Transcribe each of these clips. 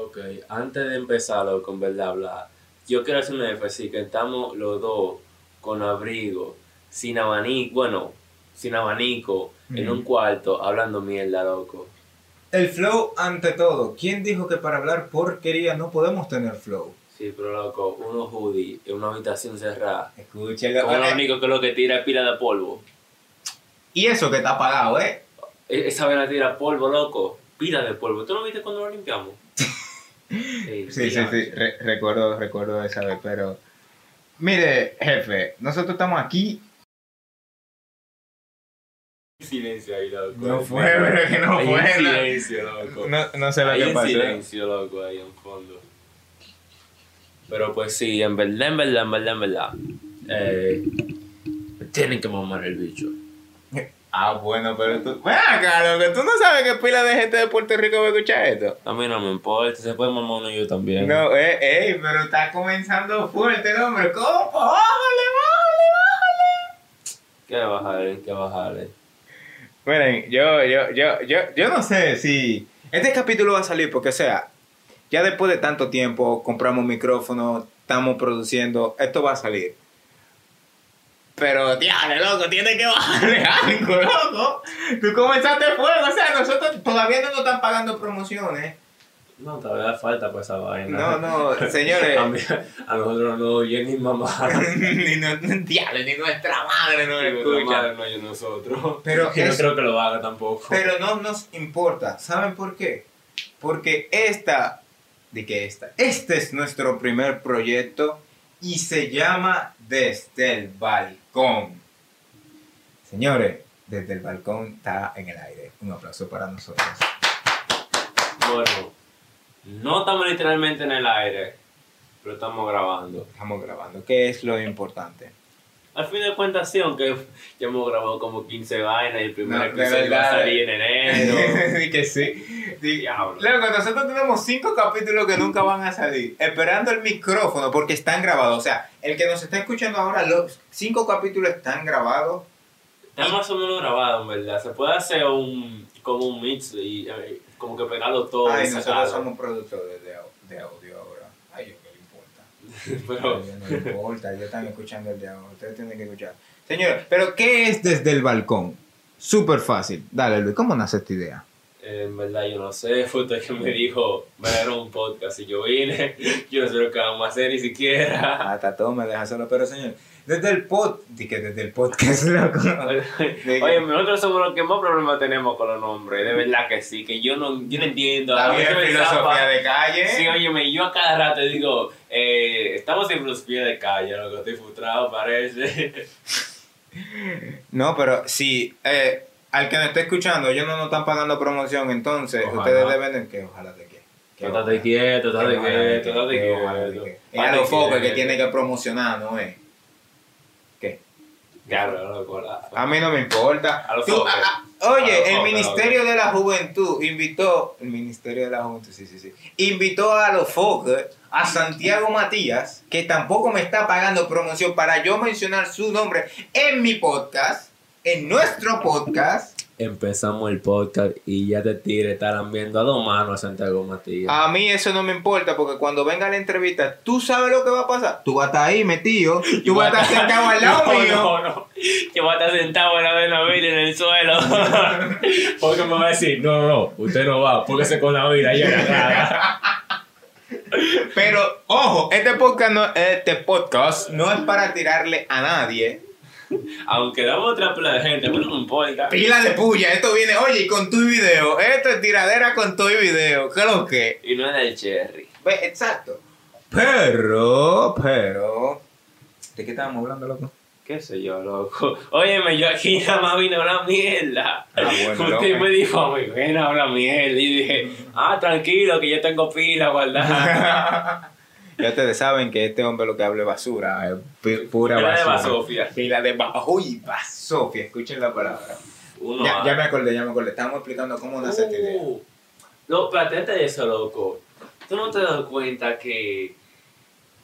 Ok, antes de empezar, loco, en verdad, hablar, yo quiero hacer un énfasis que estamos los dos con abrigo, sin abanico, bueno, sin abanico, en un cuarto, hablando mierda, loco. El flow ante todo. ¿Quién dijo que para hablar porquería no podemos tener flow? Sí, pero loco, unos hoodies en una habitación cerrada. Escúchalo. Como lo único que lo que tira es pila de polvo. Y eso que está apagado, ¿eh? E- Esa vena tira polvo, loco. Pila de polvo. ¿Tú lo viste cuando lo limpiamos? Sí, Sí, sí, sí, re- recuerdo, recuerdo esa vez, pero... Mire, jefe, nosotros estamos aquí... Silencio ahí, loco. No fue, pero que no Hay fue, un silencio, loco. No, no sé lo Hay que pasó. silencio, loco, ahí en fondo. Pero pues sí, en verdad, en verdad, en verdad, en verdad. Eh, tienen que mamar el bicho. Ah, bueno, pero tú... Ven acá, loco, tú no sabes que pila de gente de Puerto Rico va a escuchar esto. A mí no me importa, se puede mamar uno yo también. No, eh, ey, pero está comenzando fuerte el hombre. ¿Cómo? ¡Bájale, bájale, bájale! ¿Qué bajarle? ¿Qué bajarle? Miren, yo, yo, yo, yo, yo no sé si este capítulo va a salir porque, o sea, ya después de tanto tiempo compramos micrófono, estamos produciendo, esto va a salir. Pero, diablo, loco, tiene que bajarle algo, loco. Tú comenzaste fuego, o sea, nosotros todavía no nos están pagando promociones. No, todavía falta pues esa vaina. No, no, señores. A, mí- a nosotros no oye ni mamá. ni, no, diablo, ni nuestra madre no Ni nuestra escucha. madre no oye nosotros. Pero y no creo que lo haga tampoco. Pero no nos importa. ¿Saben por qué? Porque esta, de que esta, este es nuestro primer proyecto y se llama Desde el Balcón. Señores, desde el balcón está en el aire. Un aplauso para nosotros. Bueno, no estamos literalmente en el aire, pero estamos grabando. Estamos grabando. ¿Qué es lo importante? Al fin de cuentas, sí, aunque ya hemos grabado como 15 vainas y el primer No, episodio va a salir en enero. Sí que sí. Sí. Loco, nosotros tenemos cinco capítulos que nunca van a salir, esperando el micrófono porque están grabados. O sea, el que nos está escuchando ahora, los cinco capítulos están grabados. Está más o menos grabado, en verdad. Se puede hacer un como un mix y eh, como que pegarlo todo Ay, y nosotros somos productores de, de audio ahora. Ay, yo qué le importa. Pero no importa, ya están escuchando el de ahora. Ustedes tienen que escuchar. Señores, pero ¿qué es desde el balcón? Súper fácil. Dale, Luis, ¿cómo nace esta idea? eh, en verdad yo no sé, fue usted que me dijo, me dieron un podcast y yo vine, yo no sé lo que vamos a hacer ni siquiera. Hasta todo me deja solo. Pero, señor, desde el pod... que desde el podcast, loco. Oye, nosotros somos los que más problemas tenemos con los nombres, de verdad que sí, que yo no, yo no entiendo. La me filosofía de calle. Sí, óyeme, yo a cada rato digo, eh, estamos en filosofía de calle, lo que estoy frustrado parece. No, pero sí, eh, al que nos esté escuchando, ellos no nos están pagando promoción, entonces Ojalá. ustedes deben de que ojalá de que. que Estate quieto, estate quieto, estate quieto. Es a los Estate focos que tiene que promocionar, ¿no es? Claro, loco, la- A mí no me importa. A los Tú- ah, ah, oye, A los el Ministerio de la Juventud invitó, el Ministerio de la Juventud, sí, sí, sí, invitó a los focos, a Santiago Matías, que tampoco me está pagando promoción para yo mencionar su nombre en mi podcast, en nuestro podcast. Empezamos el podcast y ya te tire, estarán viendo a dos manos a Santiago Matías. A mí eso no me importa porque cuando venga la entrevista, tú sabes lo que va a pasar. Tú vas a estar ahí metido, tú vas a estar sentado al lado no, mío. No, no, Yo voy a estar sentado en la Benavides en el suelo. porque me va a decir, no, no, no, usted no va, póngase con la vida cara. Pero ojo, este podcast no, este podcast no es para tirarle a nadie. Aunque damos otra pila de gente, pero no me importa. Pila de puya, esto viene, oye, y con tu video. Esto es tiradera con tu video. ¿Qué es lo que? Y no es del cherry. Ve, exacto. Pero, pero. ¿De qué estábamos hablando, loco? ¿Qué sé yo, loco? Óyeme, yo aquí nada más vine a hablar mierda. Ah, bueno, Usted loco. me dijo, a mí, ven a hablar mierda. Y dije, ah, tranquilo, que yo tengo pila guardada. ya ustedes saben que este hombre lo que habla es basura, es pu- pura Pila de basura. basofia. Pila de basofia. Uy, basofia, escuchen la palabra. Uno Ya, ah. ya me acordé, ya me acordé. Estamos explicando cómo nace esta idea. Uh, no, pero a eso, loco. Tú no te das cuenta que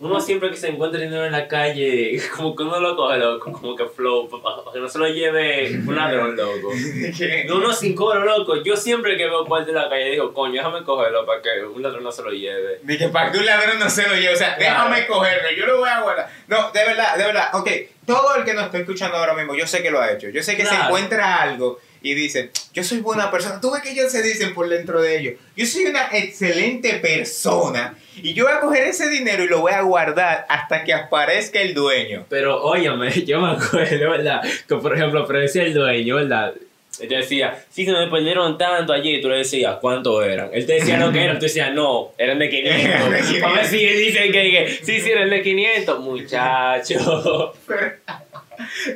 uno siempre que se encuentra dinero en la calle, como que uno lo coge loco, como que flow, para que no se lo lleve un ladrón loco. No, uno sin cobro loco. Yo siempre que veo cuarto en la calle digo, coño, déjame cogerlo para que un ladrón no se lo lleve. Dije, para que un ladrón no se lo lleve, o sea, Claro. déjame cogerlo, yo lo voy a guardar. No, de verdad, de verdad, ok, todo el que nos está escuchando ahora mismo, yo sé que lo ha hecho, yo sé que se encuentra algo y dice, yo soy buena persona, tú ves que ellos se dicen por dentro de ellos, yo soy una excelente persona y yo voy a coger ese dinero y lo voy a guardar hasta que aparezca el dueño. Pero óyame, yo me acuerdo, ¿verdad? Que por ejemplo, pero decía el dueño, ¿verdad? Él te decía, sí, se me perdieron tanto allí. Y tú le decías, ¿cuánto eran? Él te decía lo que eran. Tú decías, no, eran de 500. Eran de 500. A ver si él dice que, que sí, sí, eran de 500. Muchacho.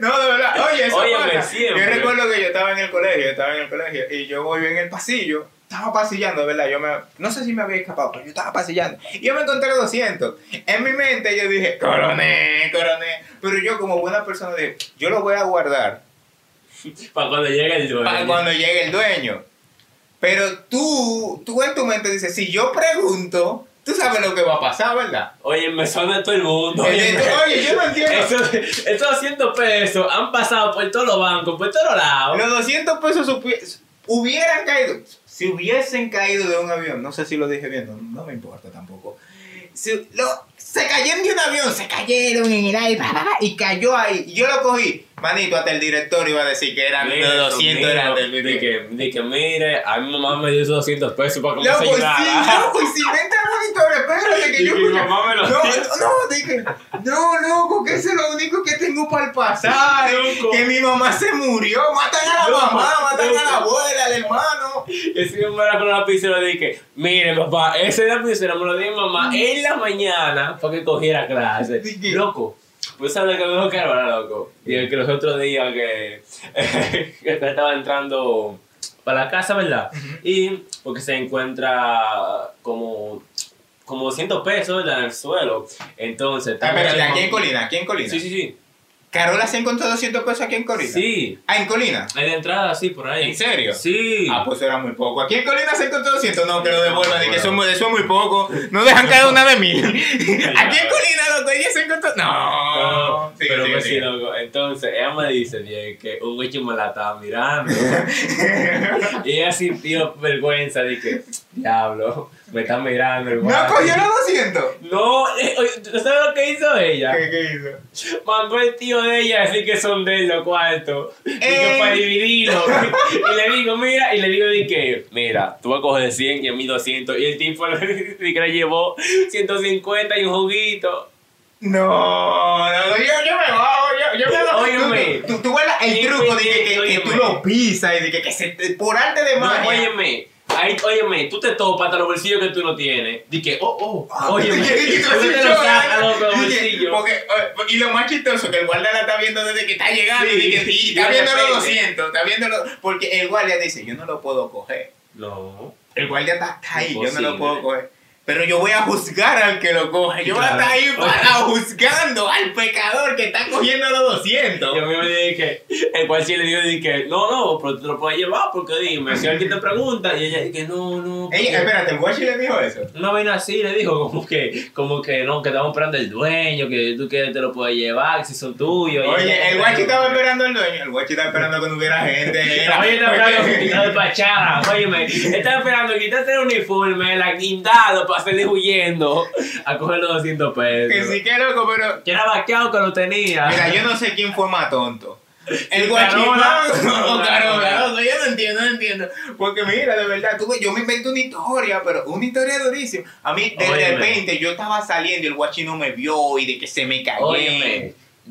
No, de verdad, oye, eso Siempre. Yo recuerdo que yo estaba en el colegio, yo estaba en el colegio y yo voy en el pasillo, estaba pasillando, verdad, yo me, no sé si me había escapado, pero yo estaba pasillando y yo me encontré 200. En mi mente yo dije, coroné, coroné, pero yo como buena persona dije, yo lo voy a guardar Para cuando llegue el dueño. para cuando llegue el dueño. Pero tú, tú en tu mente dices, si yo pregunto, tú sabes lo que va a pasar, ¿verdad? Oye, me suena todo el mundo. Oye, oye, yo no entiendo. Esos, esos 200 pesos han pasado por todos los bancos, por todos lados. Los 200 pesos hubieran caído, si hubiesen caído de un avión, no sé si lo dije bien, no, no me importa tampoco. Si lo- se cayeron de un avión, se cayeron en el aire y cayó ahí. Y yo lo cogí, manito, hasta el director iba a decir que eran Mira, de 200 eran del de que, de que mire, a mi mamá me dio esos 200 pesos para que me Loco, sí, ayudara. loco, y si vente a monitorear, espérate que Y yo mi mamá me lo No, dio. no, dije, no, loco, que eso es lo único que tengo para el pasaje. Loco. Que mi mamá se murió, matan a la Loco, mamá, matan a la loco. abuela, al hermano. Y si me era con la lapicera dije, mire papá, ese lapicero me lo dio mi mamá en la mañana para que cogiera clase. Loco, pues sabes que me dijo que era loco. Y el que los otros días que, que estaba entrando para la casa, ¿verdad? Y porque se encuentra como, como 200 pesos ¿verdad? en el suelo. Entonces, Ah, estamos- aquí en Colina, aquí en Colina. Sí, sí, sí. Carola se encontró 200 pesos aquí en Colina. Sí. Ah, en Colina. Hay de entrada, sí, por ahí. ¿En serio? Sí. Ah, pues era muy poco. Aquí en Colina se encontró 200. No, que lo devuelvan. Y que eso, es muy- eso es muy poco. No dejan cada una de mil. Aquí en Colina, loco, ella se encontró. No. Pero sigue, pues sí, loco. Entonces, ella me dice bien que un bicho me la estaba mirando. y ella sintió vergüenza. Dije, diablo, me está mirando. el ¿No guardia". cogió los 200? No, eh, ¿tú sabes lo que hizo ella? ¿Qué, qué hizo? Mandó el tío de ella a decir que son de los cuartos. Digo, Eh. para dividirlo. y le digo, mira, y le digo, di que, mira, tú vas a coger 100 y a mí 200. Y el tipo le, que llevó 150 y un juguito. No, no, yo, yo me bajo, yo, yo me bajo. Óyeme. Tú, tú, tú la- el truco de que, que, que tú lo pisas y de que, que se, por arte de No, magia. óyeme. Ahí, óyeme, tú te topas hasta los bolsillos que tú no tienes. Di que, oh, oh, óyeme. Y tú te lo lloras, sacas a los y que- bolsillos. porque, y lo más chistoso, que el guardia la está viendo desde que está llegando Sí, y, que, y está viendo los repente. 200, está viendo los- porque el guardia dice, yo no lo puedo coger. No. El guardia está, está ahí, yo no lo puedo coger. Pero yo voy a juzgar al que lo coge. Yo voy a Claro. estar ahí para juzgando al pecador que está cogiendo los 200. Y a mí me dije que el cual sí le dijo dije, no, no, pero te lo puedes llevar porque dime, si alguien te pregunta, y ella dije, no, no. Ella, espérate, el guachi le dijo eso. Una vaina así le dijo, como que, como que no, que estamos esperando el dueño, que tú que te lo puedes llevar, si son tuyos. ella- Oye, el guachi estaba esperando al dueño. El guachi estaba esperando que no hubiera gente. Oye, estaba esperando que quitara despachada. Óyeme, estaba esperando quitarse el uniforme, la guindado para salir huyendo a coger los 200 pesos. Que sí que loco, pero Que era vaqueado que lo tenía. Mira, yo no sé quién fue más tonto. El guachimán o Carola, loco, yo no entiendo, no entiendo. Porque mira, de verdad, tú, yo me invento una historia, pero una historia durísima. A mí, de Óyeme. repente, yo estaba saliendo y el guachi no me vio y de que se me cayó.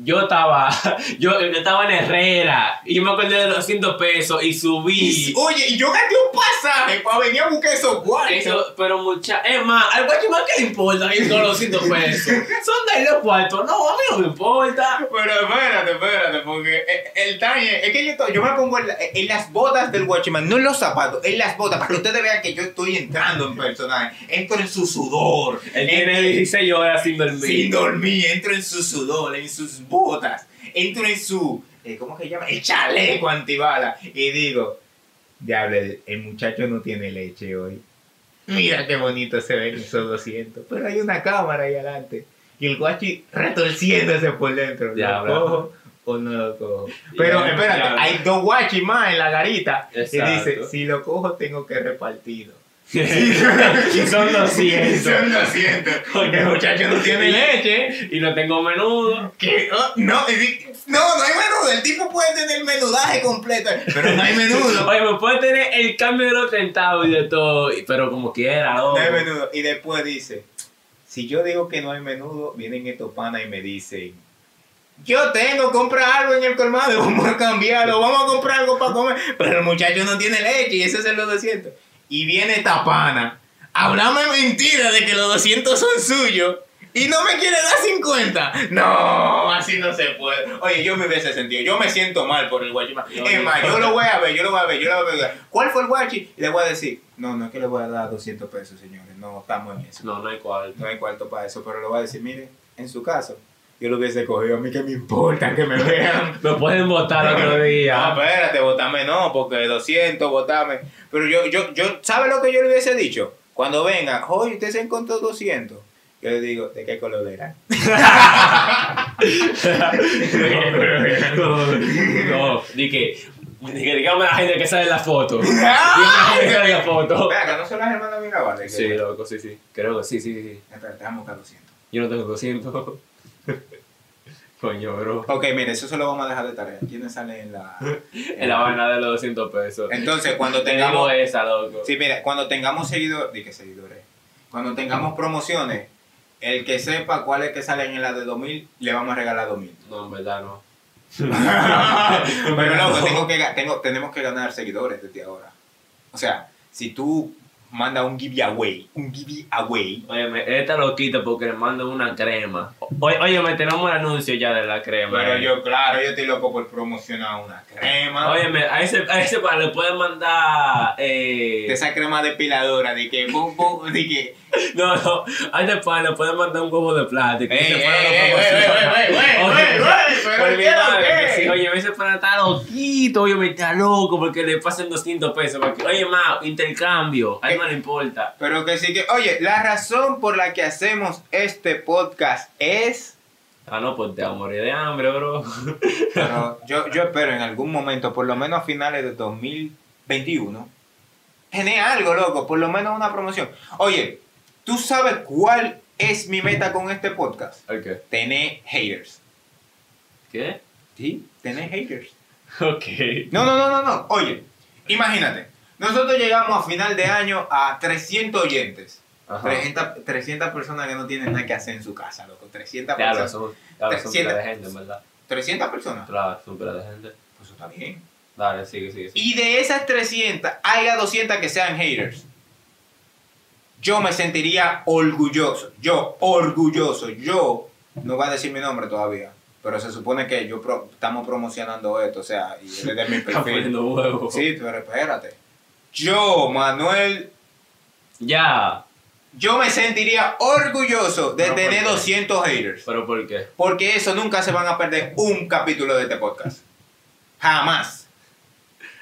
Yo estaba, yo, yo estaba en Herrera y yo me acordé de los 200 pesos y subí. Oye, y yo gasté un pasaje para venir a buscar esos guachos. Eso, pero mucha, es más, al guachimán que le importa ir con los 200 pesos. Son de los cuartos, no, a mí no me importa. Pero espérate, espérate, porque el talle, es que yo, yo me pongo en, la- en las botas del Watchman, no en los zapatos, en las botas, para que ustedes vean que yo estoy entrando en personaje. Entro en su sudor. Él tiene 16 horas sin dormir. sin dormir, entro en su sudor, en sus botas, entro en su, eh, ¿cómo que se llama? El chaleco antibala. Y digo, diablo, el, el muchacho no tiene leche hoy. Mira qué bonito se ven esos 200. Pero hay una cámara ahí adelante. y el guachi retorciéndose por dentro. Ya, ¿Lo cojo o no lo cojo? Pero Ya, espérate, ya. hay dos guachis más en la garita. Y Exacto. dice, si lo cojo tengo que repartirlo. y son 200. Son 200. Coño. El muchacho no tiene leche. Y no tengo menudo. Que, oh, no, y no, no hay menudo. El tipo puede tener menudaje completo, pero no hay menudo. Oye, me puede tener el cambio de los centavos y de todo, pero como quiera, No hay menudo. Y después dice, si yo digo que no hay menudo, vienen estos panas y me dicen, yo tengo, compra algo en el colmado, vamos a cambiarlo, vamos a comprar algo para comer. Pero el muchacho no tiene leche y ese es el los 200. Y viene esta pana, hablame mentira de que los 200 son suyos. Y no me quiere dar 50. No, así no se puede. Oye, yo me hubiese sentido. Yo me siento mal por el guachi. Yo Es no. más, yo lo voy a ver, yo lo voy a ver, yo lo voy a ver. ¿Cuál fue el guachi? Y le voy a decir, no, no es que le voy a dar 200 pesos, señores. No, estamos en eso. No, no hay cual. No hay cuarto para eso, pero le voy a decir, mire, en su caso, yo lo hubiese cogido. A mí que me importa que me vean. Me pueden votar otro No, día. espérate, votame no, porque 200, votame. Pero yo, yo, yo, ¿sabe lo que yo le hubiese dicho? Cuando venga, oye, usted se encontró 200. Yo le digo, ¿de qué color era? no, no, di que, di que dígame a la gente que sale en la foto. Dígame la gente que sale en la foto. Que no son las hermanas Mirabal. que- Sí, loco, sí, sí. Creo que sí, sí, sí. Espérate, vamos a buscar 200. Yo no tengo 200. Coño, bro. Ok, mire, eso se lo vamos a dejar de tarea. ¿Quiénes salen en la...? En la vaina de los 200 pesos. Entonces, cuando Tengamos esa, loco. Sí, mira, cuando tengamos seguidores, di que seguidores, cuando tengamos promociones, el que sepa cuál es que salen en la de 2000, le vamos a regalar 2000. No, en verdad no. Pero loco, tengo que, tengo, tenemos que ganar seguidores desde ahora. O sea, si tú mandas un giveaway, un giveaway, Oye, esta loquita porque le mando una crema. Oye, oye, me tenemos el anuncio ya de la crema. pero eh. yo, claro, yo estoy loco por promocionar una crema. Óyeme, a ese, a ese para le pueden mandar. de Eh, esa crema depiladora, de que, de que, no, no, a ese para le pueden mandar un huevo de plástico. ey, ey, pana ey, Oye, oye, ese pana está loquito, oye, me está loco porque le pasan 200 pesos. porque- oye, ma, intercambio, a él no le importa. Pero que sí que, oye, la razón por la que hacemos este podcast es... Ah, no, pues te a morir de hambre, bro. Pero yo, yo espero en algún momento, por lo menos a finales de 2021, tener algo, loco, por lo menos una promoción. Oye, ¿tú sabes cuál es mi meta con este podcast? Ok. Tener haters. ¿Qué? ¿Sí? Tener haters. Ok. No, no, no, no, no. Oye, imagínate. Nosotros llegamos a final de año a 300 oyentes. Ajá. 300, 300 personas que no tienen nada que hacer en su casa, loco. 300 Claro, personas. son, claro, son Siete- pila de gente, en verdad. 300 personas. Claro, pila de gente. Pues eso está bien. Dale, sigue, sigue, sigue. y de esas 300 haya 200 que sean haters, yo me sentiría orgulloso. Yo, orgulloso. Yo, no voy a decir mi nombre todavía, pero se supone que yo pro- estamos promocionando esto, o sea, y es de mi Está perfil. poniendo huevo. Sí, pero espérate. Yo, Manuel, Ya. yo me sentiría orgulloso de ¿Pero por tener qué? 200 haters. ¿Pero por qué? Porque eso nunca se van a perder un capítulo de este podcast. Jamás.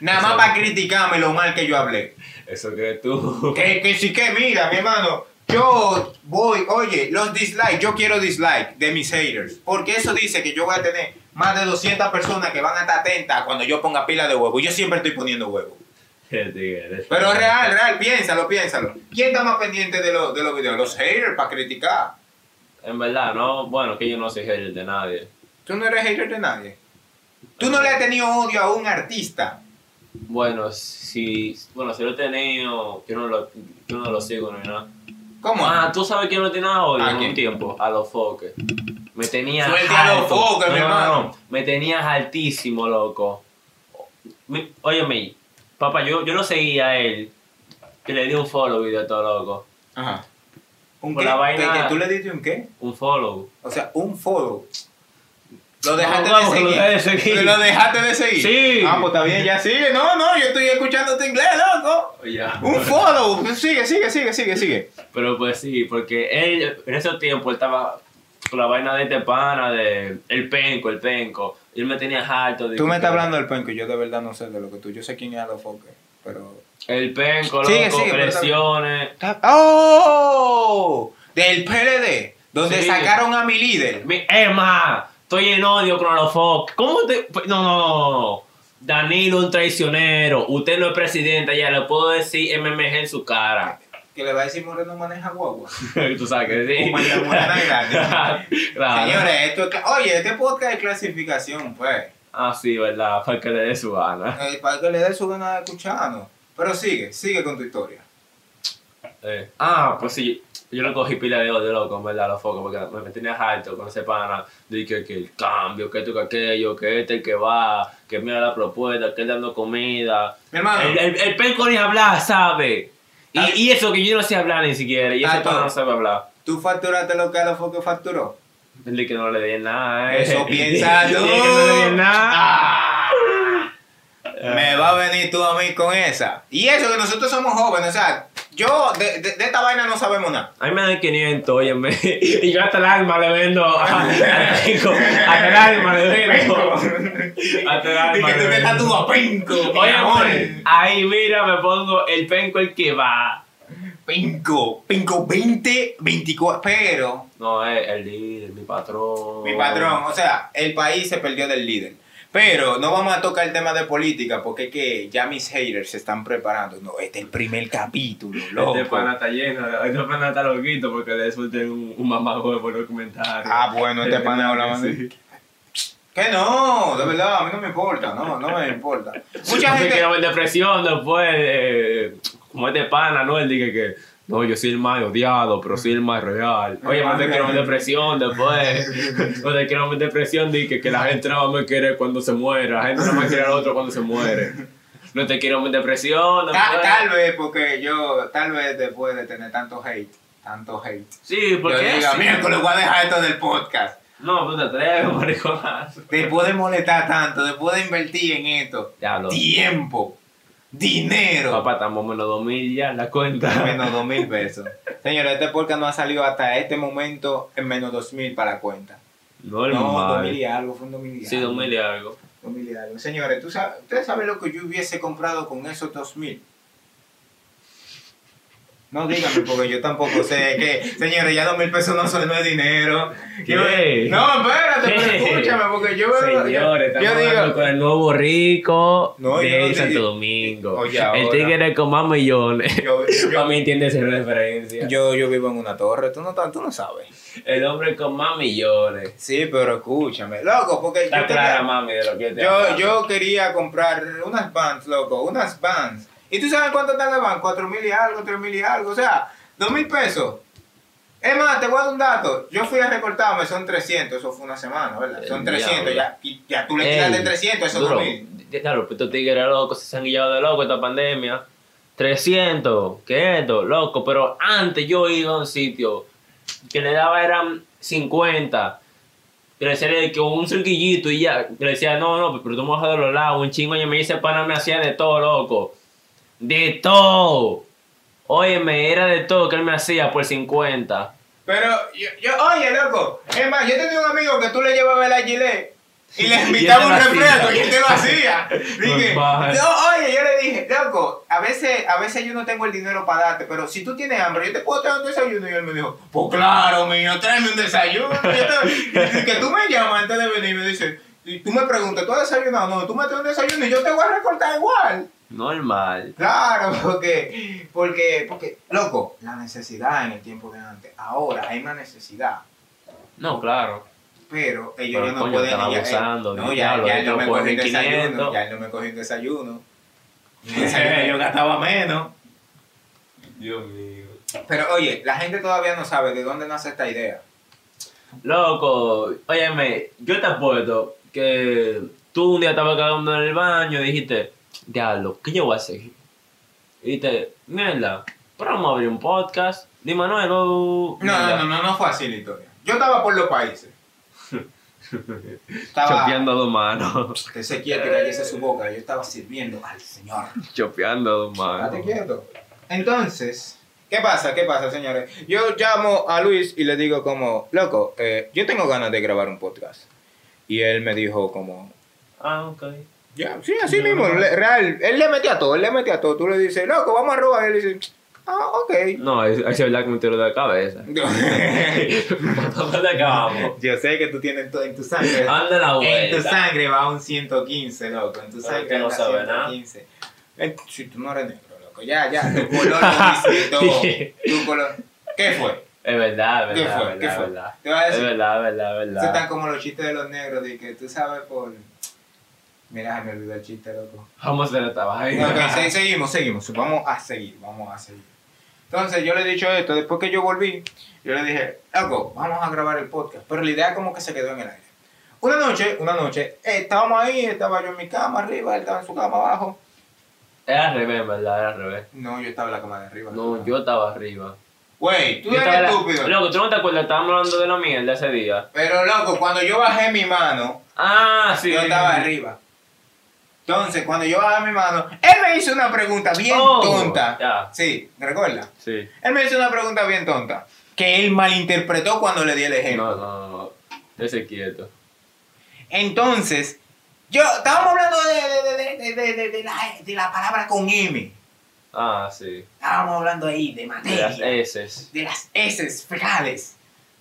Nada más para criticarme lo mal que yo hablé. Eso que tú. Que, que sí que, mira, mi hermano, yo voy, oye, los dislikes, yo quiero dislike de mis haters. Porque eso dice que yo voy a tener más de 200 personas que van a estar atentas cuando yo ponga pila de huevo. Yo siempre estoy poniendo huevo. Pero real, real, piénsalo, piénsalo. ¿Quién está más pendiente de, lo- de los videos? Los haters para criticar. En verdad, no. Bueno, que yo no soy hater de nadie. Tú no eres hater de nadie. Tú no le has tenido odio a un artista. Bueno, si. Bueno, si lo he tenido. Yo no lo, yo no lo sigo ni nada. ¿Cómo? Ah, tú sabes quién no tiene odio ¿A en quién? un tiempo. A los foques. Me tenía. Suelte a los foques, mi No, no, hermano. no. Me tenías altísimo, loco. Mi- Óyeme, papá, yo, yo lo seguía a él. Que le di un follow y de todo loco. Ajá. ¿Un Por qué? la vaina- ¿Que, que tú le diste un qué? Un follow. O sea, un follow. Lo dejaste vamos, de lo seguir. de seguir. Lo dejaste de seguir. Sí. Ah, pues está bien, ya sigue. No, no, yo estoy escuchando tu inglés, loco. Ya. Un follow. Sigue, sigue, sigue, sigue, sigue. Pero pues sí, porque él en ese tiempo él estaba con la vaina de este pana, de el penco, el penco. Y él me tenía harto. de Tú me estás hablando del penco, yo de verdad no sé de lo que tú. Yo sé quién es Alofoque, pero. El penco, loco, Sigue, sigue, está bien. presiones. ¡Oh! Del PLD. donde Sí. sacaron a mi líder. Mi- más, estoy en odio con los Fox. ¿Cómo te.? No, no, no. Danilo, un traicionero. Usted no es presidente, ya le puedo decir MMG en su cara. Que le va a decir Moreno maneja guagua. Tú sabes que sí. Morena Grande. claro. Señores, esto es oye, este podcast de clasificación, pues. Ah, sí, ¿verdad? Para que le dé su gana. eh, para que le dé su gana de escucharnos. Pero sigue, sigue con tu historia. Eh, Ah, pues sí. Yo le cogí pila de odio, loco, en verdad, los focos, porque me, tenía harto con ese pana. Dije que, el cambio, que esto, que aquello, que este el que va, que mira la propuesta, que él dando comida. Mi hermano, El, el, el penco ni hablar, ¿sabe? Y, y eso que yo no sé hablar ni siquiera, y ese pana no sabe hablar. tú facturaste lo que a los que facturó. Dice que no le di nada, ¿eh? Eso piensa tú. Que no le di nada. Ah. Me va a venir tú a mí con esa. Y eso que nosotros somos jóvenes, o sea, yo de, de- de esta vaina no sabemos nada. A mí me dan 500, óyeme. Y yo hasta el alma le vendo. a- penco. Hasta el alma le vendo. Hasta el alma. Y que tú te vendo. tatúas penco, mi Oye, amor. ahí mira, me pongo el penco el que va. Penco, penco 20, 24. Pero, No, es el líder, mi patrón. mi patrón, o sea, el país se perdió del líder. Pero no vamos a tocar el tema de política porque es que ya mis haters se están preparando. No, este es el primer capítulo, loco. Este pana está lleno, este pana está loquito porque le suelten un, un mamajo por los comentarios. Ah, bueno, este pana habla más de-. Que no, de verdad, a mí no me importa, no, no me importa. Mucha gente. que depresión después, eh, como este pana, ¿no? Él dice que, no, yo soy el más odiado, pero soy el más real. Oye, no te quiero meter depresión después. No te quiero meter depresión, dice que la gente no me quiere cuando se muere, la gente no me quiere al otro cuando se muere. No te quiero meter depresión Ta- después. tal vez, porque yo, tal vez después de tener tanto hate, tanto hate, Sí, yo porque diga, miércoles voy a dejar esto del podcast. No, tú te atreves, mariconazo. Después de molestar tanto, después de invertir en esto, Diablo. tiempo, dinero, Papá, estamos menos 2000 ya en la cuenta. menos dos mil pesos. Señores, este podcast no ha salido hasta este momento en menos dos mil para la cuenta. No, dos mil y algo, fue un dos mil y algo. Sí, 2000 y algo. Dos mil y algo. Señores, ¿tú sabes, ¿ustedes saben lo que yo hubiese comprado con esos dos mil? No díganme porque yo tampoco sé que, señores, ya dos mil pesos no son no es dinero. No, espérate, pero escúchame porque yo, Señores, yo, estamos yo hablando digo, con el nuevo rico No, de no Santo digo- Domingo. Oye, el tigre con más millones. yo, yo, Para mí entiende esa referencia. yo, yo vivo en una torre, tú no, tú no sabes. El hombre con más millones. Sí, pero escúchame, loco, porque Está yo clara, quería, mami, de lo que te yo, yo quería comprar unas bands, loco, unas bands. ¿Y tú sabes cuánto bands? Cuatro mil y algo, tres mil y algo, o sea, dos mil pesos. Es más, te voy a dar un dato. Yo fui a recortarme, son 300, eso fue una semana, ¿verdad? Son El 300, diablo. ya, ya tú le Ey, tiraste 300, eso es duro. 2000. Claro, estos tigres locos se han guillado de loco esta pandemia. 300, ¿qué esto? Loco, pero antes yo iba a un sitio que le daba eran 50. Y le decía que un cerquillito y ya. Le decía, no, no, pero tú me vas a de los lados, un chingo. Y me dice, pana, me hacía de todo, loco. De todo. Óyeme, era de todo que él me hacía por 50. Pero, yo, yo, oye, loco, es más, yo tenía un amigo que tú le llevabas el gilet y le invitaba un refresco y él te lo hacía. Dije, no, oye, yo le dije, loco, a veces, a veces yo no tengo el dinero para darte, pero si tú tienes hambre, yo te puedo traer un desayuno. Y él me dijo, pues claro, mío, tráeme un desayuno. Y que tú me llamas antes de venir y me dices, y tú me preguntas, ¿tú has desayunado? No, tú me traes un desayuno y yo te voy a recortar igual. Normal. Claro, porque, porque, porque, loco, la necesidad en el tiempo de antes. Ahora hay una necesidad, No, claro. pero ellos Pero, ya no coño, pueden. están ya, eh, abusando, no, ya, ya él no me cogen cogió un desayuno. 500. Ya él no me cogió. Un desayuno yo gastaba menos. Dios mío. Pero oye, la gente todavía no sabe de dónde nace esta idea. Loco, óyeme, yo te apuesto que tú un día estabas cagando en el baño y dijiste, diablo, ¿qué yo voy a hacer? Y dijiste, mierda, pero vamos a abrir un podcast. Dime, Manuel, No, oh, no, mierda. no, no, no fue así la historia. Yo estaba por los países. Estaba. Chopeando a dos manos. Que se quiete, cállese su boca. Yo estaba sirviendo al Señor. Chopeando a dos manos. Quieto. Entonces, ¿qué pasa? ¿Qué pasa, señores? Yo llamo a Luis y le digo como, loco, eh, yo tengo ganas de grabar un podcast. Y él me dijo como, Ah, ok. Ya, sí, así mismo, le- real. Él le metía todo, él le metía todo. Tú le dices, loco, vamos a robar. Y él dice, Ah, ok. No, es, es verdad que me tiro de la cabeza. ¿Dónde acabamos? Yo sé que tú tienes todo en tu sangre. Anda la En tu vuelta. sangre va un 115, loco. En tu Pero sangre que no va sabe nada. 115. Eh, Si tú no eres negro, loco. Ya, ya. Tu color lo dice todo. Tu color. ¿Qué fue? Es verdad, es ¿Qué verdad, fue? es ¿Qué verdad, fue? es verdad. Te voy a Es verdad, es verdad, es Eso están verdad. como los chistes de los negros de que tú sabes por. Mira, me olvidó el chiste, loco. Vamos a hacer esta vaina. Ok, se- seguimos, seguimos. Vamos a seguir, vamos a seguir. Entonces yo le he dicho esto, después que yo volví, yo le dije, loco, vamos a grabar el podcast. Pero la idea como que se quedó en el aire. Una noche, una noche, eh, estábamos ahí, estaba yo en mi cama arriba, él estaba en su cama abajo. Era al revés, verdad, era al revés. No, yo estaba en la cama de arriba. No, yo estaba arriba. Güey, tú Yo eres la- estúpido. Loco, ¿tú no te acuerdas? Estábamos hablando de la mierda ese día. Pero loco, cuando yo bajé mi mano, Ah, sí. yo estaba arriba. Entonces, cuando yo bajé mi mano, él me hizo una pregunta bien Oh, tonta. Sí, ¿recuerda? Sí. Él me hizo una pregunta bien tonta. Que él malinterpretó cuando le di el ejemplo. No, no, no. Ese quieto. Entonces, yo, estábamos hablando de, de, de, de, de, de la, de la palabra con M. Ah, sí. Estábamos hablando ahí de De materia. las S. de las heces fecales.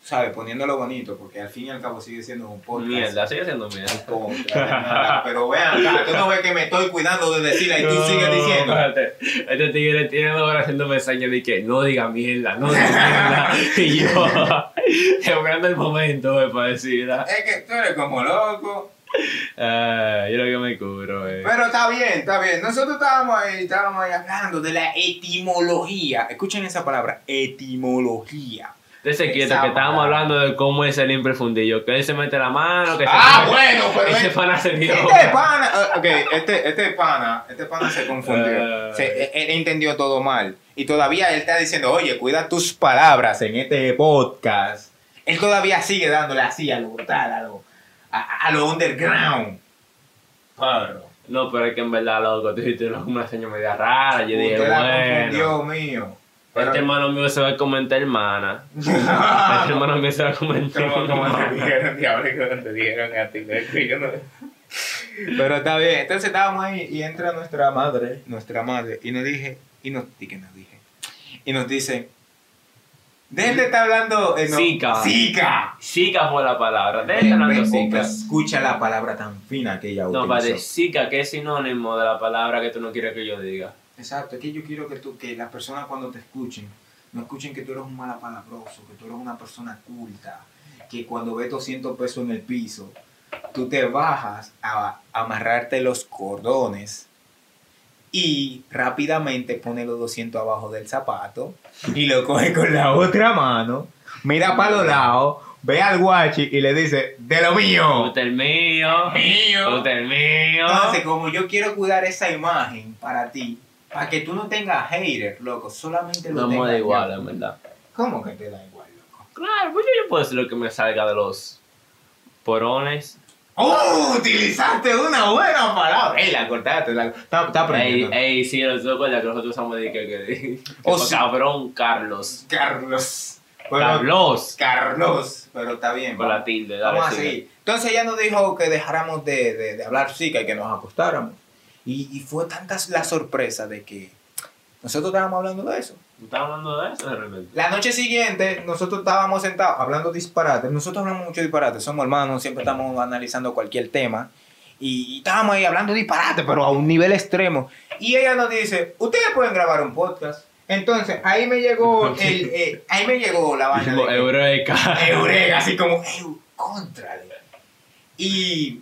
¿Sabes? Poniéndolo bonito, porque al fin y al cabo sigue siendo un podcast. Mierda, sigue siendo mierda. Pero vean tú no ves que me estoy cuidando de decirla y tú sigues diciendo. Espérate. Este tigre tiene dos horas haciéndome señas de que no diga mierda, no diga mierda. y yo, esperando el momento eh, para decirla. Es que tú eres como loco. Ah, yo lo que me cubro, eh. Pero está bien, está bien. Nosotros estábamos ahí, estábamos ahí hablando de la etimología. Escuchen esa palabra, etimología. De ese quieto que estábamos hablando de cómo es el imprefundillo. Que él se mete la mano, que se Ah, bueno, pero Ese es- pana se dio. Este pana, ah, ok, este, este pana, este pana se confundió. Ay. Se- él entendió todo mal. Y todavía él está diciendo, oye, cuida tus palabras en este podcast. Él todavía sigue dándole así a lo brutal, a lo, a, a lo underground. Claro. No, pero es que en verdad, loco, tú hiciste una señal media rara. Yo dije, bueno. confundió, mío. Pero- Este hermano mío se va a comentar hermana. Este hermano mío se va a comentar ¿Cómo, cómo te hermana. dijeron, diablo, te dijeron a ti? Yo no- Pero está bien. Entonces estábamos ahí y entra nuestra madre, nuestra madre, y nos dije, y nos, y que nos dije, y nos dice, dejen de estar hablando... Eh, no, Zika. Zika. Zika fue la palabra. Ven, Déjate hablando Zika. Escucha la palabra tan fina que ella No, utilizó. vale, Zika, que es sinónimo de la palabra que tú no quieres que yo diga. Exacto, es que yo quiero que tú, que las personas cuando te escuchen, no escuchen que tú eres un malapalabroso, que tú eres una persona culta, que cuando ves 200 pesos en el piso, tú te bajas a, amarrarte los cordones y rápidamente pones los 200 abajo del zapato y lo coge con la otra mano, mira para los lados, ve al guachi y le dice, de lo mío. Usted el mío. Mío. Usted el mío. Entonces, como yo quiero cuidar esa imagen para ti, para que tú no tengas haters, loco, solamente lo No me da igual, en verdad. ¿Cómo que te da igual, loco? Claro, pues yo, yo puedo decir lo que me salga de los porones. ¡Oh! Utilizaste una buena palabra. ¡Ey, la cortaste! La... Está, está Ey, aprendiendo. ey, sí, los dos que nosotros usamos de que, que, Oh, sí. cabrón Carlos. Carlos. Pero- Carlos. Carlos. Pero está bien. Con la tilde, dale, Vamos a sigue. seguir. Entonces ella nos dijo que dejáramos de, de, de hablar sí, que nos acostáramos. Y, y fue tanta la sorpresa de que nosotros estábamos hablando de eso. ¿Estás hablando de eso realmente? La noche siguiente, nosotros estábamos sentados hablando disparates. Nosotros hablamos mucho disparates, somos hermanos, siempre estamos analizando cualquier tema. Y, y estábamos ahí hablando disparate, pero a un nivel extremo. Y ella nos dice, ustedes pueden grabar un podcast. Entonces, ahí me llegó el, eh, ahí me llegó la vaina de Eureka. Eureka, así como, "Eu, contrale. Y,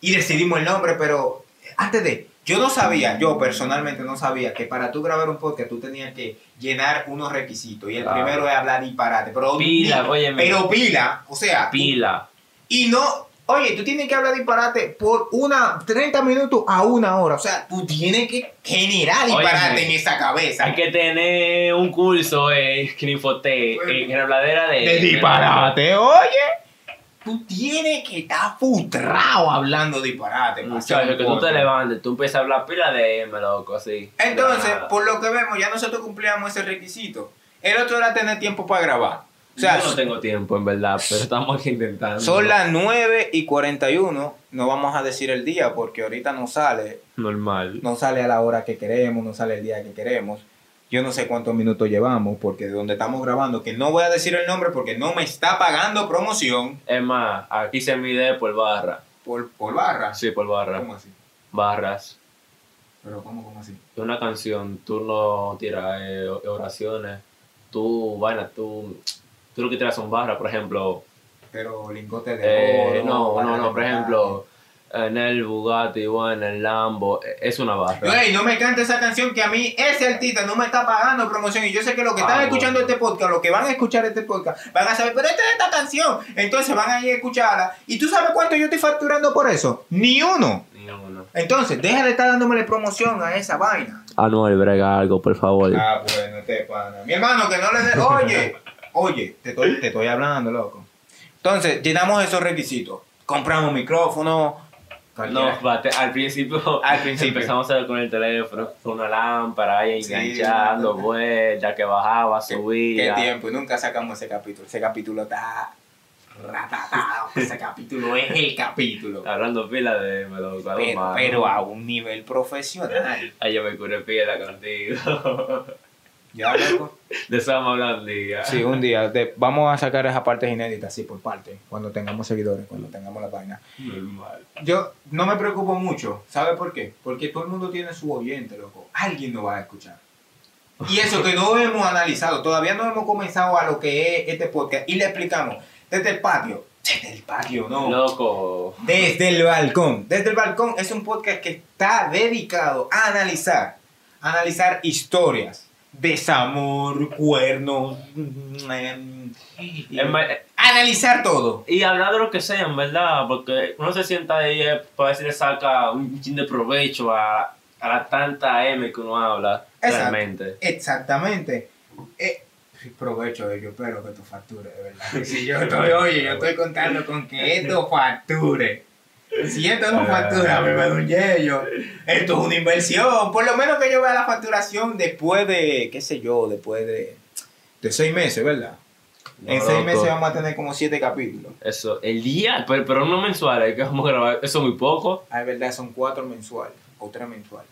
y decidimos el nombre, pero antes de, yo no sabía, yo personalmente no sabía que para tú grabar un podcast tú tenías que llenar unos requisitos. Y el Claro. primero es hablar disparate. Pero, Pila, óyeme. pero pila, o sea, Pila. y no, oye, tú tienes que hablar disparate por una 30 minutos a una hora. O sea, tú tienes que generar disparate en esa cabeza. Hay que tener un curso en Knifote, en habladera de... de disparate, oye. Tú tienes que estar futrado hablando disparate. Muchacho, un que tú te levantes, tú empiezas a hablar pila de M, loco, así. Entonces, por lo que vemos, ya nosotros cumplíamos ese requisito. El otro era tener tiempo para grabar. O sea, Yo no tengo tiempo, en verdad, pero estamos aquí intentando. son las 9 y 41. No vamos a decir el día porque ahorita no sale. Normal. No sale a la hora que queremos, no sale el día que queremos. Yo no sé cuántos minutos llevamos, porque de donde estamos grabando, que no voy a decir el nombre porque no me está pagando promoción Es más, aquí se mide por barra. por, por barra. Sí, por barra. ¿Cómo así? Barras. Pero ¿cómo, cómo así? Una canción, tú no tiras eh, oraciones. Tú, vaina, tú, tú lo que tiras son barras, por ejemplo. Pero lingote de Eh, oro. no, no, no, por ejemplo, en el Bugatti o en el Lambo, eh, es una barra. Ey, no me cante esa canción que a mí ese artista no me está pagando promoción y yo sé que los que están Ah, escuchando bueno. este podcast, los que van a escuchar este podcast, van a saber, pero esta es esta canción. Entonces van a ir a escucharla. ¿Y tú sabes cuánto yo estoy facturando por eso? Ni uno. Ni uno. Entonces, deja de estar dándome promoción a esa vaina. Anuel, brega algo, por favor. Ah, bueno, este pana. Mi hermano, que no le dé. Oye, oye, te estoy, te estoy hablando, loco. Entonces, llenamos esos requisitos. Compramos micrófono. No, bate- al principio, Al principio. empezamos a ver con el teléfono, con una lámpara ahí Sí, enganchando, una- vueltas, que bajaba, ¿Qué, subía. qué tiempo? Y nunca sacamos ese capítulo. Ese capítulo está ratatado. Ese capítulo es el capítulo. Hablando pila de me lo Pero, pero a un nivel profesional. Ay, yo me curé pila contigo. Ya, loco. de eso vamos a hablar un día. Sí, un día. de- vamos a sacar esas partes inéditas, sí, por parte. Cuando tengamos seguidores, cuando tengamos la vaina. Normal. Yo no me preocupo mucho. ¿Sabe por qué? Porque todo el mundo tiene su oyente, loco. Alguien nos va a escuchar. Y eso que no hemos analizado. Todavía no hemos comenzado a lo que es este podcast. Y le explicamos. Desde el patio. Desde el patio, no. Loco. Desde el balcón. Desde el balcón es un podcast que está dedicado a analizar. A analizar historias. Desamor, cuernos. mm, más, analizar todo. Y hablar de lo que sea, en verdad, porque uno se sienta ahí eh, para ver si le saca un chin de provecho a, a la tanta M que uno habla Exacto. realmente. Exactamente. Eh, provecho, eh, yo espero que tu facture, de verdad. Si yo estoy, oye, yo estoy contando con que esto facture. Si esto no factura, a mí me da un yello. Esto es una inversión. Por lo menos que yo vea la facturación después de, qué sé yo, después de, de seis meses, ¿verdad? No, en seis meses vamos a tener como siete capítulos. Eso, el día, pero, pero no mensuales, que vamos a grabar, eso es muy poco. Ah, es verdad, son cuatro mensuales o tres mensuales.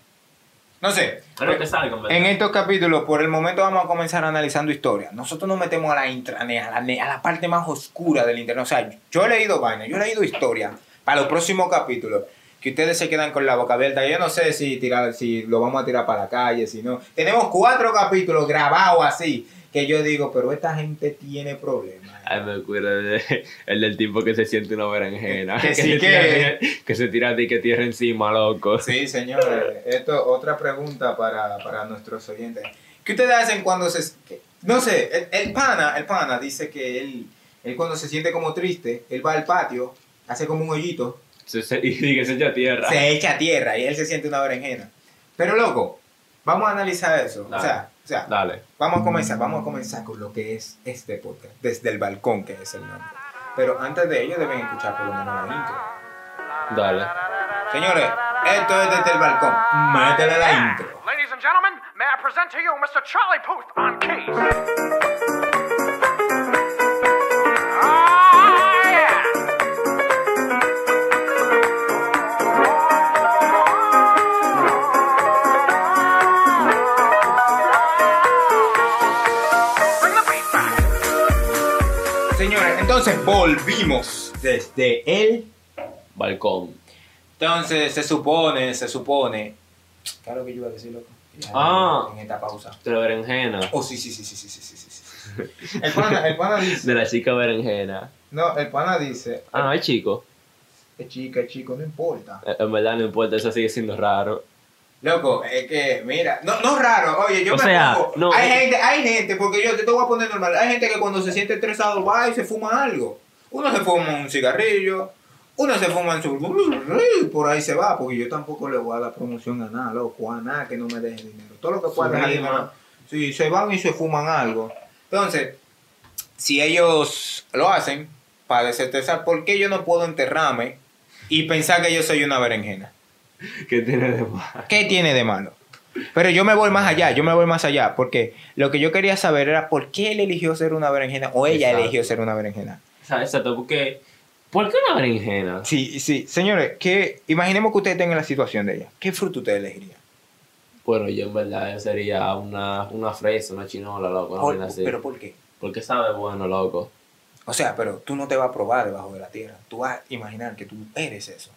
No sé. Pero que salga, en estos capítulos, por el momento vamos a comenzar analizando historias. Nosotros nos metemos a la intranet, a la, a la parte más oscura del internet. O sea, yo he leído vainas, yo he leído historias para los próximos capítulos. Que ustedes se quedan con la boca abierta. Yo no sé si tirar, si lo vamos a tirar para la calle, si no. Tenemos cuatro capítulos grabados así. Que yo digo, pero esta gente tiene problemas. Ay, me acuerdo de, el del tipo que se siente una berenjena. Que sí se que- tira, que se tira de que tierra encima, loco. Sí, señores. Esto otra pregunta para, para nuestros oyentes. ¿Qué ustedes hacen cuando se... que- No sé, el, el pana, el pana dice que él, él cuando se siente como triste, él va al patio, hace como un hoyito, Se- se- y que se echa tierra. se echa tierra y él se siente una berenjena. Pero loco, vamos a analizar eso. O sea, o sea, Dale. vamos a comenzar, vamos a comenzar con lo que es este podcast, desde el balcón, que es el nombre. Pero antes de ello deben escuchar por lo menos la intro. Dale. Señores, esto es desde el balcón. Métele la intro. Ladies and gentlemen, may I present to you Mr. Charlie Puth on keys. Entonces volvimos desde el balcón. Entonces se supone, se supone. Claro que yo iba a decir loco. Ah, en esta pausa. De la berenjena. Oh, sí, sí, sí, sí, sí, sí, sí. El, pana, el pana dice. De la chica berenjena. No, el pana dice. Ah, el chico. Es chica, es chico, no importa. En verdad no importa, eso sigue siendo raro. Loco, es que, mira, no, no es raro, oye, yo O me sea, pongo- no, hay es- gente, hay gente, porque yo te voy a poner normal, hay gente que cuando se siente estresado va y se fuma algo. Uno se fuma un cigarrillo, uno se fuma en su... Por ahí se va, porque yo tampoco le voy a dar promoción a nada, loco, a nada que no me deje dinero. Todo lo que pueda Su dejar. Sí, se van y se fuman algo. Entonces, si ellos lo hacen para desestresar, ¿por qué yo no puedo enterrarme y pensar que yo soy una berenjena? ¿Qué tiene de mal? ¿Qué tiene de malo? Pero yo me voy más allá, yo me voy más allá, porque lo que yo quería saber era por qué él eligió ser una berenjena o ella Exacto. eligió ser una berenjena. ¿Sabes? Exacto, porque... ¿Por qué una berenjena? Sí, sí, señores, que imaginemos que ustedes tengan la situación de ella. ¿Qué fruto ustedes elegirían? Bueno, yo en verdad sería una, una fresa, una chinola, loco, una Por- así. ¿Pero por qué? Porque sabe bueno, loco. O sea, pero tú no te vas a probar debajo de la tierra. Tú vas a imaginar que tú eres eso.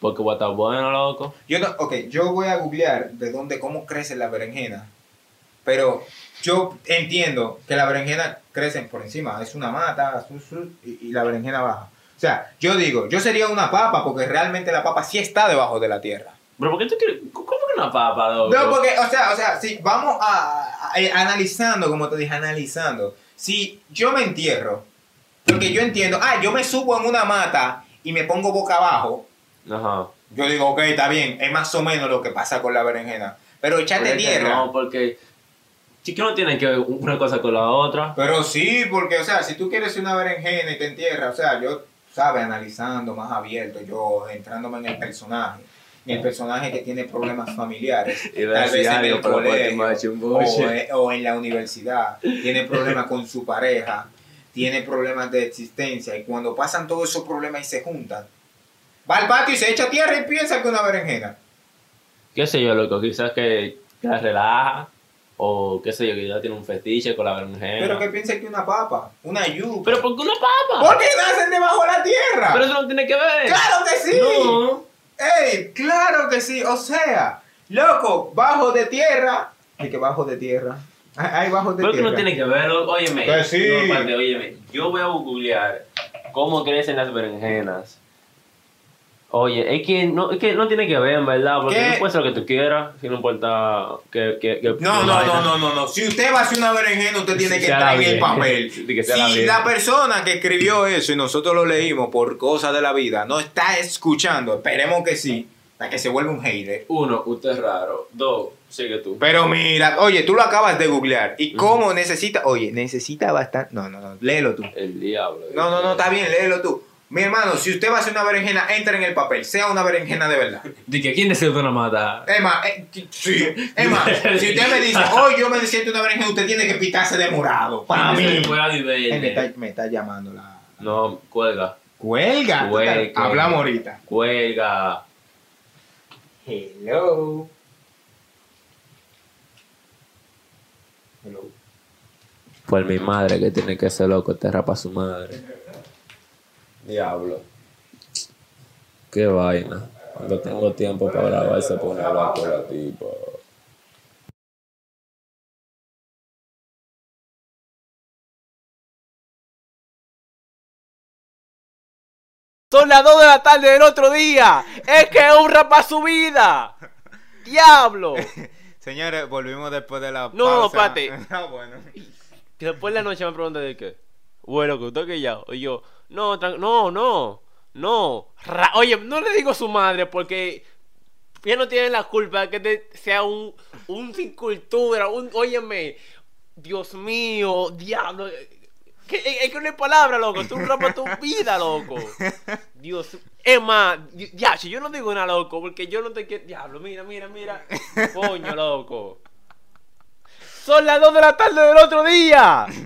Porque va a estar bueno, loco. Yo no, ok, yo voy a googlear de dónde, cómo crece la berenjena. Pero yo entiendo que la berenjena crece por encima. Es una mata y, y la berenjena baja. O sea, yo digo, yo sería una papa porque realmente la papa sí está debajo de la tierra. Pero ¿por qué tú quieres? ¿Cómo que una papa, loco? No, porque, o sea, o sea, si vamos a, a- a- analizando, como te dije, analizando. Si yo me entierro, porque yo entiendo, ah, yo me subo en una mata y me pongo boca abajo, Ajá. yo digo, ok, está bien, es más o menos lo que pasa con la berenjena. Pero echate tierra. No, porque sí que no tiene que ver una cosa con la otra. Pero sí, porque, o sea, si tú quieres una berenjena y te entierras, o sea, yo, ¿sabes? Analizando más abierto, yo entrándome en el personaje. En el personaje que tiene problemas familiares. A tal vez en el colegio, o, eh, o en la universidad. Tiene problemas con su pareja. Tiene problemas de existencia. Y cuando pasan todos esos problemas y se juntan, va al patio y se echa tierra y piensa que una berenjena. Qué sé yo, loco, quizás que, que la relaja. O qué sé yo, que ya tiene un fetiche con la berenjena. Pero que piensa que es una papa, una yuca. Pero ¿por qué una papa? ¿Por qué nacen debajo de la tierra? Pero eso no tiene que ver. ¡Claro que sí! No. ¡Ey! ¡Claro que sí! O sea, loco, bajo de tierra. ¿Y que bajo de tierra? Hay hay bajo de Pero que tierra. no tiene que ver, loco. óyeme. Que sí. No, espérate, óyeme. Yo voy a googlear cómo crecen las berenjenas. Oye, es que no, es que no tiene que ver, en verdad, porque ¿Qué? no puede ser lo que tú quieras, si no importa que... que, que No, no, no, no, no, no. Si usted va a hacer una berenjena, usted tiene que estar en el papel. Que Si la persona que escribió eso y nosotros lo leímos por cosas de la vida no está escuchando, esperemos que sí, para que se vuelva un hater. Uno, usted es raro. Dos, sigue tú. Pero mira, oye, tú lo acabas de googlear. ¿Y cómo necesita? Oye, necesita bastante. No, no, no, léelo tú. El diablo. No, no, no, está bien, léelo tú. Mi hermano, si usted va a hacer una berenjena, entra en el papel, sea una berenjena de verdad. De que quién decide una mata. Más, eh, sí, más, si usted me dice, hoy yo me siento una berenjena, usted tiene que pitarse de morado. Para mí. De me, verde. está, me está llamando la... No, cuelga. Cuelga. Cuelga. Hablamos ahorita. Cuelga. Hello. Hello. Pues mi madre que tiene que ser loco, te rapa su madre. Diablo. Qué vaina. Cuando tengo tiempo para grabar se pone a hablar con la tipa. Son las 2 de la tarde del otro día. Es que es un rapa su vida. Diablo. Señores, volvimos después de la No, no, pausa. espérate. Ah, bueno. Después de la noche me preguntan de qué. Bueno, que usted que ya. Y yo, no, no, no, no. Ra- Oye, no le digo su madre porque ella no tiene la culpa de que te- sea un, un sin cultura, un, óyeme, Dios mío, diablo. Es, que no hay palabra, loco. Tú rapas tu vida, loco. Dios. Es más, di- ya, si yo no digo nada, loco, porque yo no te quiero. Diablo, mira, mira, mira. Coño, loco. Son las 2 de la tarde del otro día.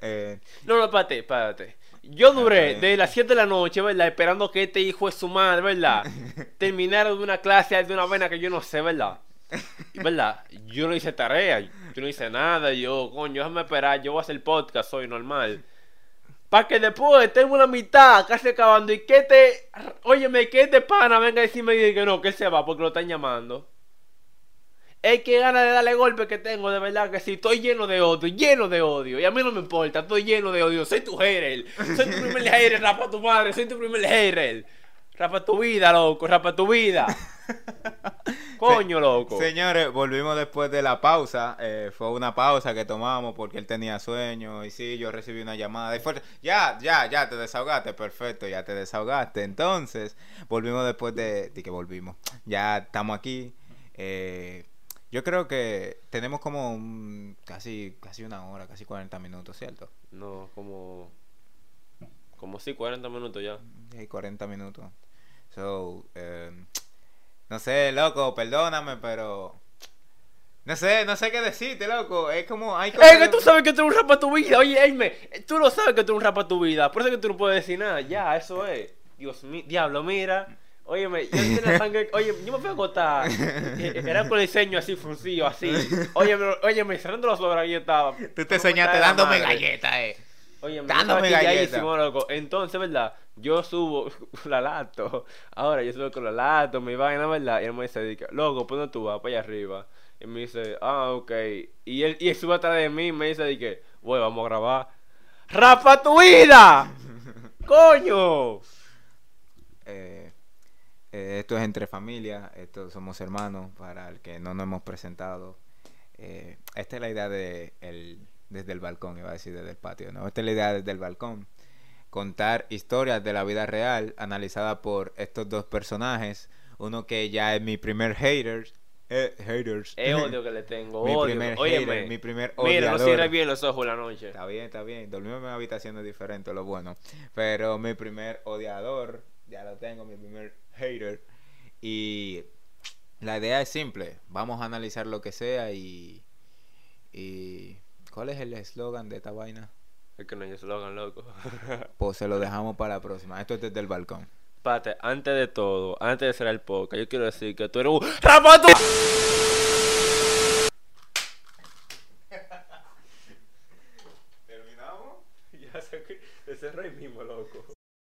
Eh, No, no, espérate, espérate. Yo duré Ok. de las 7 de la noche, ¿verdad? Esperando que este hijo de su madre, ¿verdad? Terminara de una clase de una vaina que yo no sé, ¿verdad? ¿Verdad? Yo no hice tarea, yo no hice nada, yo, coño, déjame esperar, yo voy a hacer podcast, soy normal. Para que después tengo una mitad casi acabando y que te, óyeme, que este pana venga a decirme que no, que él se va porque lo están llamando. Es que gana de darle golpe que tengo, de verdad que sí. Estoy lleno de odio, lleno de odio. Y a mí no me importa, estoy lleno de odio. Soy tu hater. Soy tu primer hater, rapa tu madre. Soy tu primer hater. Rapa tu vida, loco, rapa tu vida. Coño, loco. Señores, volvimos después de la pausa. eh, fue una pausa que tomamos porque él tenía sueño. Y sí, yo recibí una llamada. Y fue- ya, ya, ya te desahogaste. Perfecto, ya te desahogaste. Entonces, volvimos después de, de que volvimos. Ya estamos aquí. eh, yo creo que tenemos como un- casi, casi una hora, casi 40 minutos, ¿cierto? No, como. Como sí, 40 minutos ya. Sí, 40 minutos. So, eh, no sé, loco, perdóname, pero... No sé, no sé qué decirte, loco. Es como... Hay ¡Eh, cosas que tú sabes que tú eres un rapa tu vida! Oye, Aime, tú lo sabes que tú eres un rapa tu vida. Por eso es que tú no puedes decir nada. Ya, eso es. Dios mío, diablo, mira. Óyeme, yo tenía sangre. Oye, yo me fui a agotar. Era con el ceño así, fruncido, así. Óyeme, óyeme, cerrando los ojos, ahí estaba. Tú te ¿Cómo soñaste está la dándome galletas, eh. Oye, me Dándome estaba galleta. chilladísimo, loco. Entonces, ¿verdad? Yo subo la lato. Ahora yo subo con la lato, mi vaina, ¿verdad? Y él me dice, loco, ¿por dónde tú vas? Para allá arriba. Y me dice, ah, ok. Y él, y él sube atrás de mí y me dice, di que, güey, vamos a grabar. ¡Rafa tu vida! ¡Coño! Eh, eh, esto es entre familia, esto somos hermanos, para el que no nos hemos presentado. Eh, esta es la idea de el, desde el balcón, iba a decir desde el patio, ¿no? Esta es la idea desde el balcón. Contar historias de la vida real analizada por estos dos personajes. Uno que ya es mi primer hater. eh, haters. Es odio que le tengo, mi odio. primer hater, mi primer Mira, no cierres bien los ojos la noche. Está bien, está bien. Dormimos en una habitación diferente, lo bueno. Pero mi primer odiador, ya lo tengo, mi primer hater. Y la idea es simple. Vamos a analizar lo que sea y... y ¿Cuál es el eslogan de esta vaina? Es que no hay eslogan, loco. Pues se lo dejamos para la próxima. Esto es desde el balcón. Pate, antes de todo, antes de hacer el podcast, yo quiero decir que tú eres un ¡Rafa tu- ¿Terminamos? Ya sé que se cerró ahí mismo, loco.